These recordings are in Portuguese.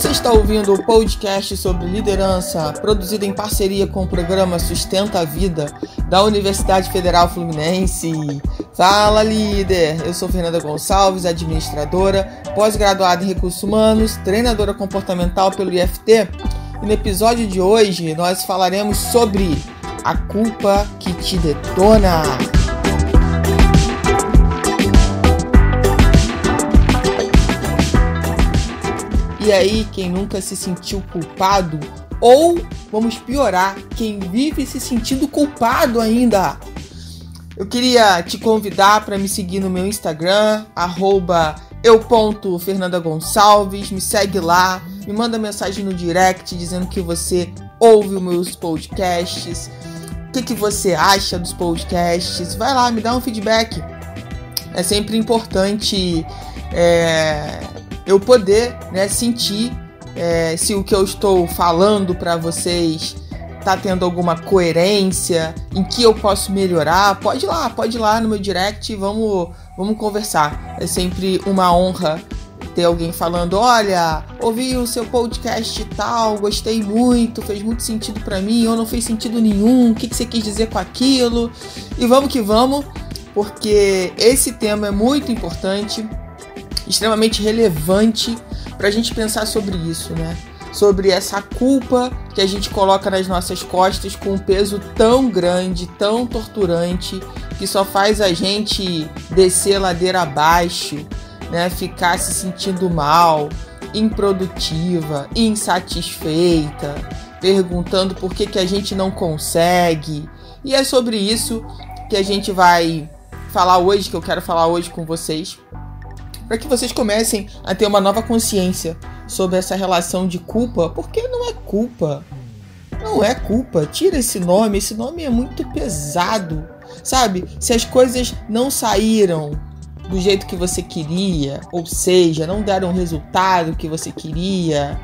Você está ouvindo o podcast sobre liderança, produzido em parceria com o programa Sustenta a Vida da Universidade Federal Fluminense. Fala, líder! Eu sou Fernanda Gonçalves, administradora, pós-graduada em recursos humanos, treinadora comportamental pelo IFT. E no episódio de hoje nós falaremos sobre a culpa que te detona. E aí, quem nunca se sentiu culpado? Ou, vamos piorar, quem vive se sentindo culpado ainda? Eu queria te convidar para me seguir no meu Instagram, arroba eu.fernandagonçalves, me segue lá, me manda mensagem no direct dizendo que você ouve os meus podcasts, o que, que você acha dos podcasts, vai lá, me dá um feedback. É sempre importante é, eu poder né, sentir é, se o que eu estou falando para vocês tá tendo alguma coerência, em que eu posso melhorar, pode ir lá, pode ir lá no meu direct, vamos, vamos conversar. É sempre uma honra ter alguém falando, olha, ouvi o seu podcast tal, gostei muito, fez muito sentido para mim, ou não fez sentido nenhum, o que, que você quis dizer com aquilo? E vamos que vamos, porque esse tema é muito importante extremamente relevante para a gente pensar sobre isso, né? Sobre essa culpa que a gente coloca nas nossas costas com um peso tão grande, tão torturante, que só faz a gente descer ladeira abaixo, né? Ficar se sentindo mal, improdutiva, insatisfeita, perguntando por que, que a gente não consegue. E é sobre isso que a gente vai falar hoje, que eu quero falar hoje com vocês para que vocês comecem a ter uma nova consciência sobre essa relação de culpa, porque não é culpa. Não é culpa. Tira esse nome, esse nome é muito pesado. Sabe? Se as coisas não saíram do jeito que você queria, ou seja, não deram o resultado que você queria,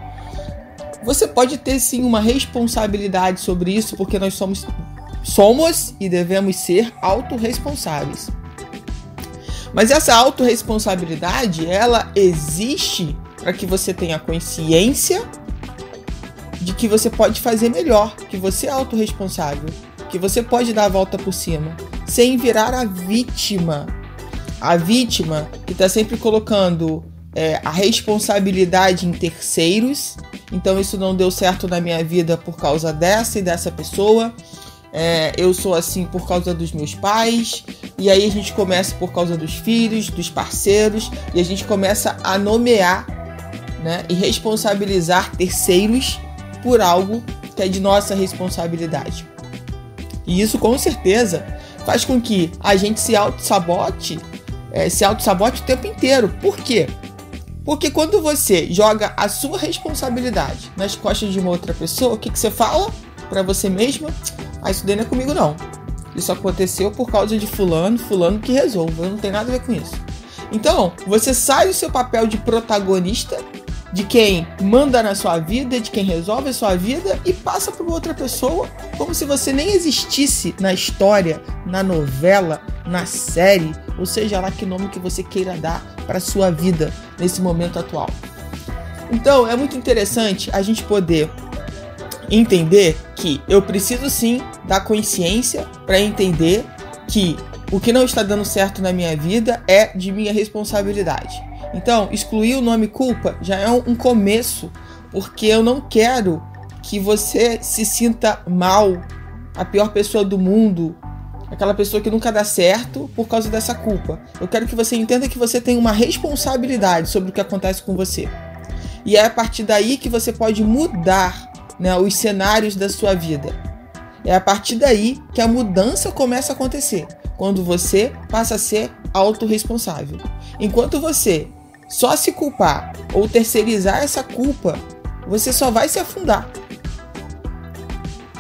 você pode ter sim uma responsabilidade sobre isso, porque nós somos somos e devemos ser autorresponsáveis. Mas essa autorresponsabilidade, ela existe para que você tenha consciência de que você pode fazer melhor, que você é autorresponsável, que você pode dar a volta por cima, sem virar a vítima. A vítima que está sempre colocando é, a responsabilidade em terceiros. Então isso não deu certo na minha vida por causa dessa e dessa pessoa é, eu sou assim por causa dos meus pais, e aí a gente começa por causa dos filhos, dos parceiros, e a gente começa a nomear né, e responsabilizar terceiros por algo que é de nossa responsabilidade. E isso com certeza faz com que a gente se auto-sabote, é, se auto-sabote o tempo inteiro. Por quê? Porque quando você joga a sua responsabilidade nas costas de uma outra pessoa, o que, que você fala para você mesma? Ah, isso daí não é comigo não. Isso aconteceu por causa de fulano, fulano que resolve. Eu não tenho nada a ver com isso. Então, você sai do seu papel de protagonista, de quem manda na sua vida, de quem resolve a sua vida e passa para outra pessoa, como se você nem existisse na história, na novela, na série, ou seja lá que nome que você queira dar para sua vida nesse momento atual. Então, é muito interessante a gente poder entender que eu preciso sim da consciência para entender que o que não está dando certo na minha vida é de minha responsabilidade. Então, excluir o nome culpa já é um começo, porque eu não quero que você se sinta mal, a pior pessoa do mundo, aquela pessoa que nunca dá certo por causa dessa culpa. Eu quero que você entenda que você tem uma responsabilidade sobre o que acontece com você. E é a partir daí que você pode mudar né, os cenários da sua vida. É a partir daí que a mudança começa a acontecer, quando você passa a ser autorresponsável. Enquanto você só se culpar ou terceirizar essa culpa, você só vai se afundar.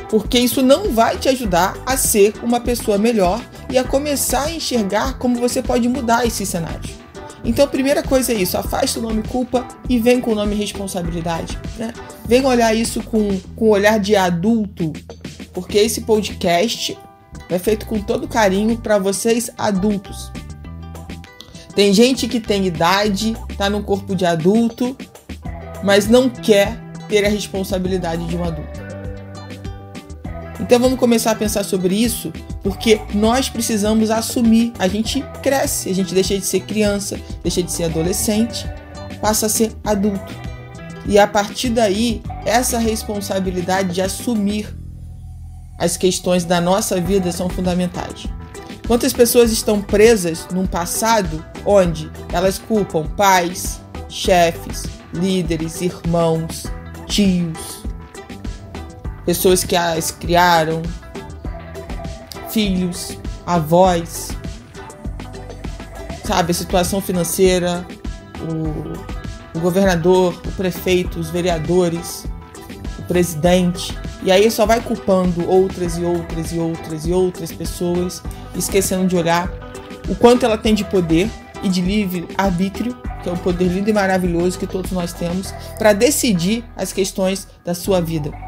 Porque isso não vai te ajudar a ser uma pessoa melhor e a começar a enxergar como você pode mudar esse cenário. Então a primeira coisa é isso, afasta o nome culpa e vem com o nome responsabilidade. Né? Vem olhar isso com, com olhar de adulto, porque esse podcast é feito com todo carinho para vocês adultos. Tem gente que tem idade, tá no corpo de adulto, mas não quer ter a responsabilidade de um adulto. Então vamos começar a pensar sobre isso, porque nós precisamos assumir. A gente cresce, a gente deixa de ser criança, deixa de ser adolescente, passa a ser adulto. E a partir daí, essa responsabilidade de assumir as questões da nossa vida são fundamentais. Quantas pessoas estão presas num passado onde elas culpam pais, chefes, líderes, irmãos, tios, pessoas que as criaram, filhos, avós, sabe, a situação financeira, o, o governador, o prefeito, os vereadores, o presidente. E aí só vai culpando outras e outras e outras e outras pessoas, esquecendo de olhar o quanto ela tem de poder e de livre arbítrio, que é um poder lindo e maravilhoso que todos nós temos, para decidir as questões da sua vida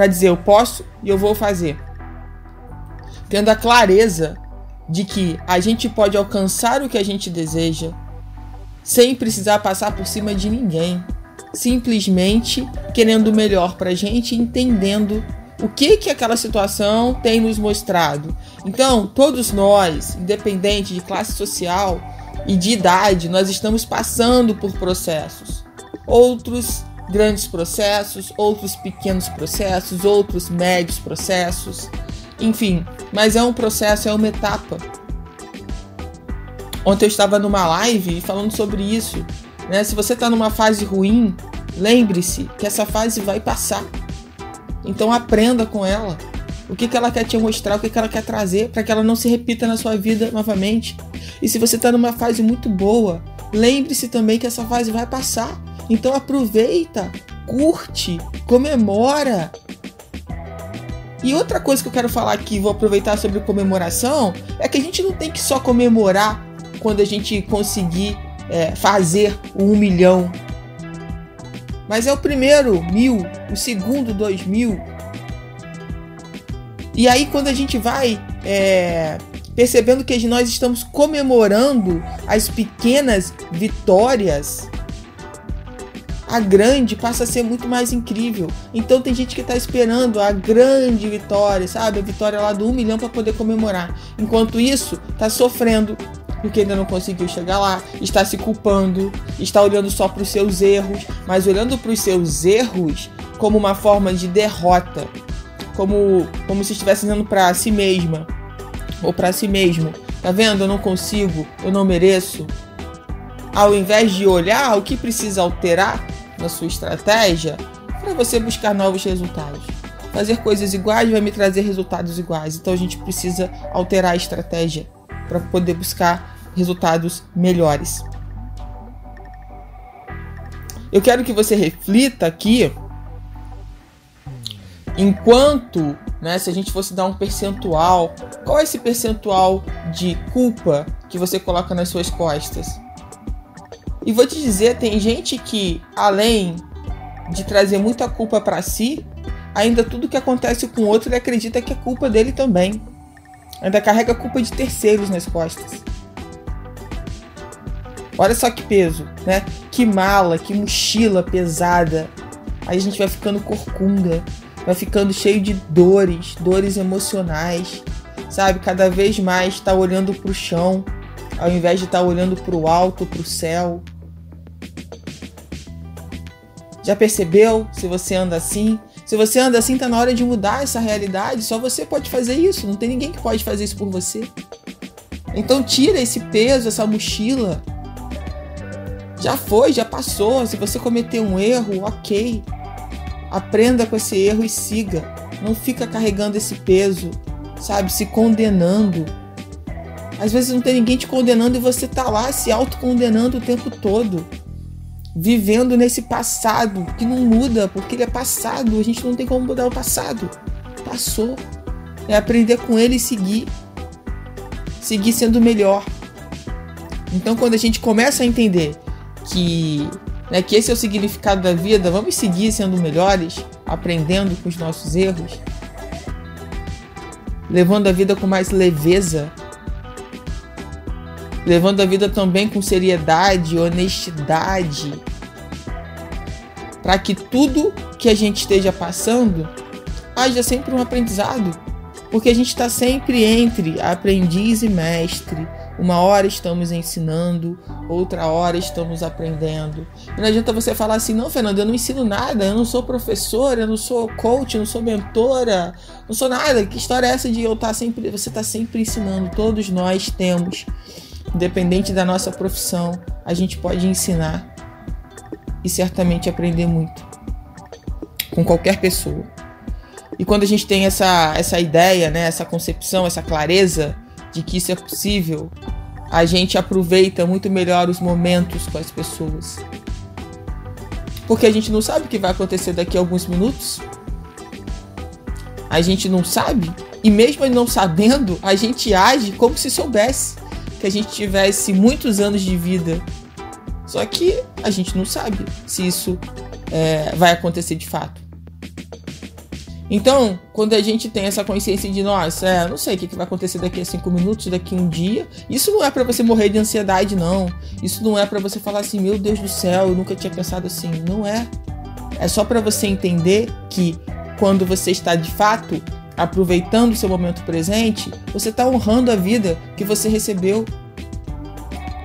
para dizer eu posso e eu vou fazer. Tendo a clareza de que a gente pode alcançar o que a gente deseja sem precisar passar por cima de ninguém, simplesmente querendo o melhor para a gente, entendendo o que que aquela situação tem nos mostrado. Então, todos nós, independente de classe social e de idade, nós estamos passando por processos. Outros grandes processos, outros pequenos processos, outros médios processos, enfim, mas é um processo, é uma etapa. Ontem eu estava numa live falando sobre isso. Né? Se você está numa fase ruim, lembre-se que essa fase vai passar. Então aprenda com ela. O que, que ela quer te mostrar, o que, que ela quer trazer para que ela não se repita na sua vida novamente. E se você está numa fase muito boa, lembre-se também que essa fase vai passar. Então aproveita, curte, comemora. E outra coisa que eu quero falar aqui, vou aproveitar sobre comemoração, é que a gente não tem que só comemorar quando a gente conseguir é, fazer um milhão. Mas é o primeiro mil, o segundo dois mil. E aí quando a gente vai é, percebendo que nós estamos comemorando as pequenas vitórias, a grande passa a ser muito mais incrível. Então tem gente que está esperando a grande vitória, sabe? A vitória lá do 1 milhão para poder comemorar. Enquanto isso, está sofrendo porque ainda não conseguiu chegar lá, está se culpando, está olhando só para os seus erros, mas olhando para os seus erros como uma forma de derrota, como como se estivesse dizendo para si mesma ou para si mesmo, tá vendo? Eu não consigo, eu não mereço. Ao invés de olhar o que precisa alterar, na sua estratégia para você buscar novos resultados. Fazer coisas iguais vai me trazer resultados iguais, então a gente precisa alterar a estratégia para poder buscar resultados melhores. Eu quero que você reflita aqui enquanto, né, se a gente fosse dar um percentual, qual é esse percentual de culpa que você coloca nas suas costas? E vou te dizer, tem gente que além de trazer muita culpa para si, ainda tudo que acontece com o outro ele acredita que é culpa dele também. Ainda carrega culpa de terceiros nas costas. Olha só que peso, né? Que mala, que mochila pesada. Aí a gente vai ficando corcunda, vai ficando cheio de dores, dores emocionais, sabe? Cada vez mais está olhando para o chão, ao invés de estar tá olhando para o alto, para o céu. Já percebeu se você anda assim? Se você anda assim, tá na hora de mudar essa realidade. Só você pode fazer isso. Não tem ninguém que pode fazer isso por você. Então tira esse peso, essa mochila. Já foi, já passou. Se você cometeu um erro, ok. Aprenda com esse erro e siga. Não fica carregando esse peso, sabe? Se condenando. Às vezes não tem ninguém te condenando e você tá lá se autocondenando o tempo todo vivendo nesse passado que não muda, porque ele é passado, a gente não tem como mudar o passado. Passou. É aprender com ele e seguir. Seguir sendo melhor. Então, quando a gente começa a entender que, né, que esse é o significado da vida, vamos seguir sendo melhores, aprendendo com os nossos erros, levando a vida com mais leveza, levando a vida também com seriedade, honestidade. para que tudo que a gente esteja passando haja sempre um aprendizado, porque a gente está sempre entre aprendiz e mestre. Uma hora estamos ensinando, outra hora estamos aprendendo. Não adianta você falar assim, não, Fernando, eu não ensino nada, eu não sou professora, eu não sou coach, eu não sou mentora, não sou nada. Que história é essa de eu estar tá sempre. Você está sempre ensinando, todos nós temos. Independente da nossa profissão, a gente pode ensinar e certamente aprender muito com qualquer pessoa. E quando a gente tem essa, essa ideia, né, essa concepção, essa clareza de que isso é possível, a gente aproveita muito melhor os momentos com as pessoas. Porque a gente não sabe o que vai acontecer daqui a alguns minutos. A gente não sabe. E mesmo não sabendo, a gente age como se soubesse que a gente tivesse muitos anos de vida. Só que a gente não sabe se isso é, vai acontecer de fato. Então, quando a gente tem essa consciência de, nossa, é, não sei o que vai acontecer daqui a cinco minutos, daqui a um dia, isso não é para você morrer de ansiedade, não. Isso não é para você falar assim, meu Deus do céu, eu nunca tinha pensado assim. Não é. É só para você entender que quando você está de fato aproveitando o seu momento presente, você está honrando a vida que você recebeu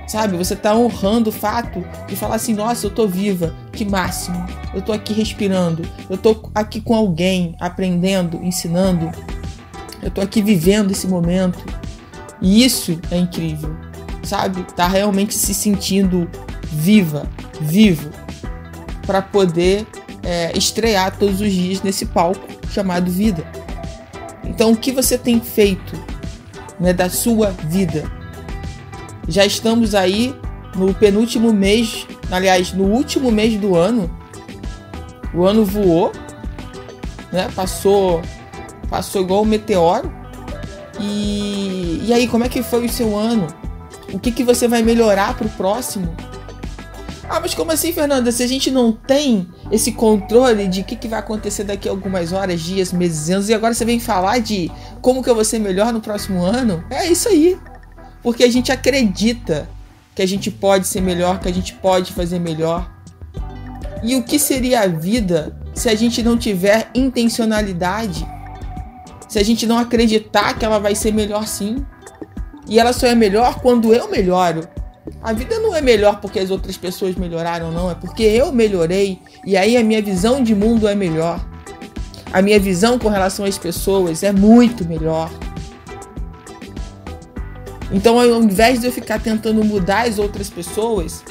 Sabe? Você tá honrando o fato de falar assim: nossa, eu tô viva, que máximo. Eu tô aqui respirando. Eu tô aqui com alguém, aprendendo, ensinando. Eu tô aqui vivendo esse momento. E isso é incrível, sabe? Tá realmente se sentindo viva, vivo, para poder é, estrear todos os dias nesse palco chamado vida. Então, o que você tem feito né, da sua vida? Já estamos aí no penúltimo mês, aliás, no último mês do ano. O ano voou, né? Passou, passou igual um meteoro. E, e aí, como é que foi o seu ano? O que, que você vai melhorar para o próximo? Ah, mas como assim, Fernanda? Se a gente não tem esse controle de o que, que vai acontecer daqui a algumas horas, dias, meses, anos, e agora você vem falar de como que eu vou ser melhor no próximo ano? É isso aí porque a gente acredita que a gente pode ser melhor, que a gente pode fazer melhor. E o que seria a vida se a gente não tiver intencionalidade? Se a gente não acreditar que ela vai ser melhor sim? E ela só é melhor quando eu melhoro. A vida não é melhor porque as outras pessoas melhoraram, não. É porque eu melhorei e aí a minha visão de mundo é melhor. A minha visão com relação às pessoas é muito melhor. Então, ao invés de eu ficar tentando mudar as outras pessoas,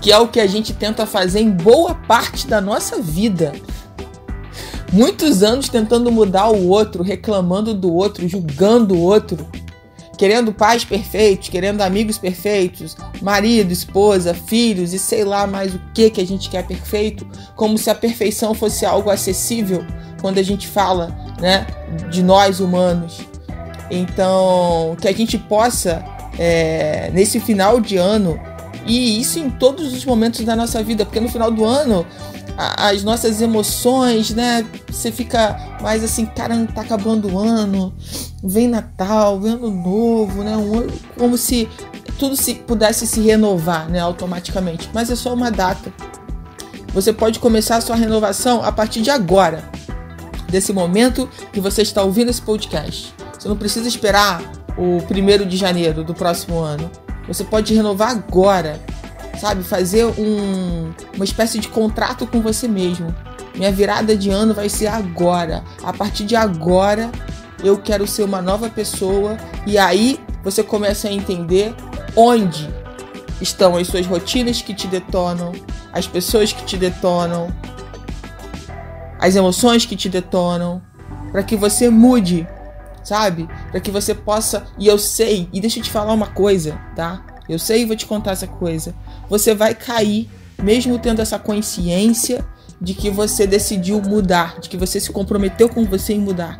que é o que a gente tenta fazer em boa parte da nossa vida, muitos anos tentando mudar o outro, reclamando do outro, julgando o outro, querendo pais perfeitos, querendo amigos perfeitos, marido, esposa, filhos e sei lá mais o que que a gente quer perfeito, como se a perfeição fosse algo acessível quando a gente fala, né, de nós humanos. Então, que a gente possa, é, nesse final de ano, e isso em todos os momentos da nossa vida, porque no final do ano as nossas emoções, né? Você fica mais assim, caramba, tá acabando o ano, vem Natal, vem Ano Novo, né? Um, como se tudo se pudesse se renovar, né? Automaticamente. Mas é só uma data. Você pode começar a sua renovação a partir de agora, desse momento que você está ouvindo esse podcast. Você não precisa esperar o primeiro de janeiro do próximo ano. Você pode renovar agora, sabe? Fazer um, uma espécie de contrato com você mesmo. Minha virada de ano vai ser agora. A partir de agora, eu quero ser uma nova pessoa. E aí você começa a entender onde estão as suas rotinas que te detonam, as pessoas que te detonam, as emoções que te detonam, para que você mude sabe? Para que você possa. E eu sei, e deixa eu te falar uma coisa, tá? Eu sei e vou te contar essa coisa. Você vai cair, mesmo tendo essa consciência de que você decidiu mudar, de que você se comprometeu com você em mudar.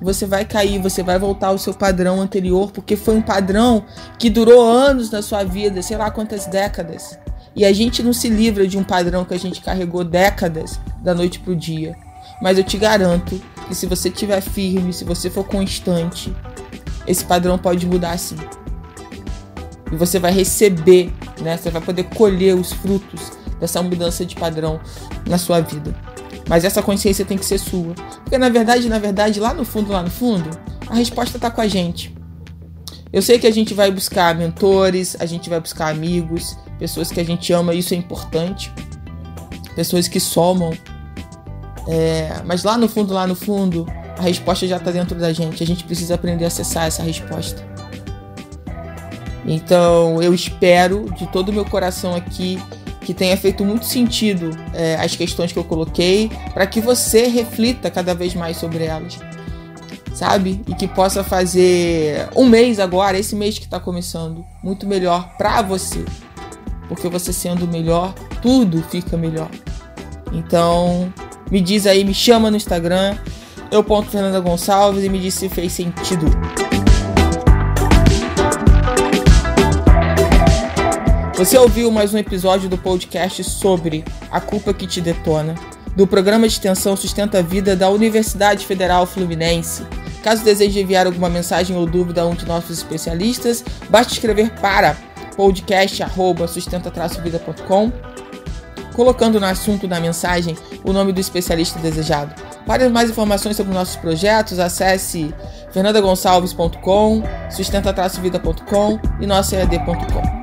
Você vai cair, você vai voltar ao seu padrão anterior, porque foi um padrão que durou anos na sua vida, sei lá quantas décadas. E a gente não se livra de um padrão que a gente carregou décadas da noite pro dia. Mas eu te garanto que se você estiver firme, se você for constante, esse padrão pode mudar sim. E você vai receber, né? Você vai poder colher os frutos dessa mudança de padrão na sua vida. Mas essa consciência tem que ser sua. Porque na verdade, na verdade, lá no fundo, lá no fundo, a resposta está com a gente. Eu sei que a gente vai buscar mentores, a gente vai buscar amigos, pessoas que a gente ama, isso é importante. Pessoas que somam. É, mas lá no fundo, lá no fundo, a resposta já está dentro da gente. A gente precisa aprender a acessar essa resposta. Então eu espero de todo o meu coração aqui que tenha feito muito sentido é, as questões que eu coloquei, para que você reflita cada vez mais sobre elas, sabe? E que possa fazer um mês agora, esse mês que está começando, muito melhor para você, porque você sendo melhor, tudo fica melhor. Então, me diz aí, me chama no Instagram, eu ponto Fernanda Gonçalves e me diz se fez sentido. Você ouviu mais um episódio do podcast sobre A Culpa que Te Detona, do programa de extensão Sustenta a Vida da Universidade Federal Fluminense. Caso deseje enviar alguma mensagem ou dúvida a um de nossos especialistas, basta escrever para podcast@sustenta-vida.com, colocando no assunto da mensagem o nome do especialista desejado. Para mais informações sobre nossos projetos, acesse fernandagonçalves.com, sustenta-vida.com e EAD.com.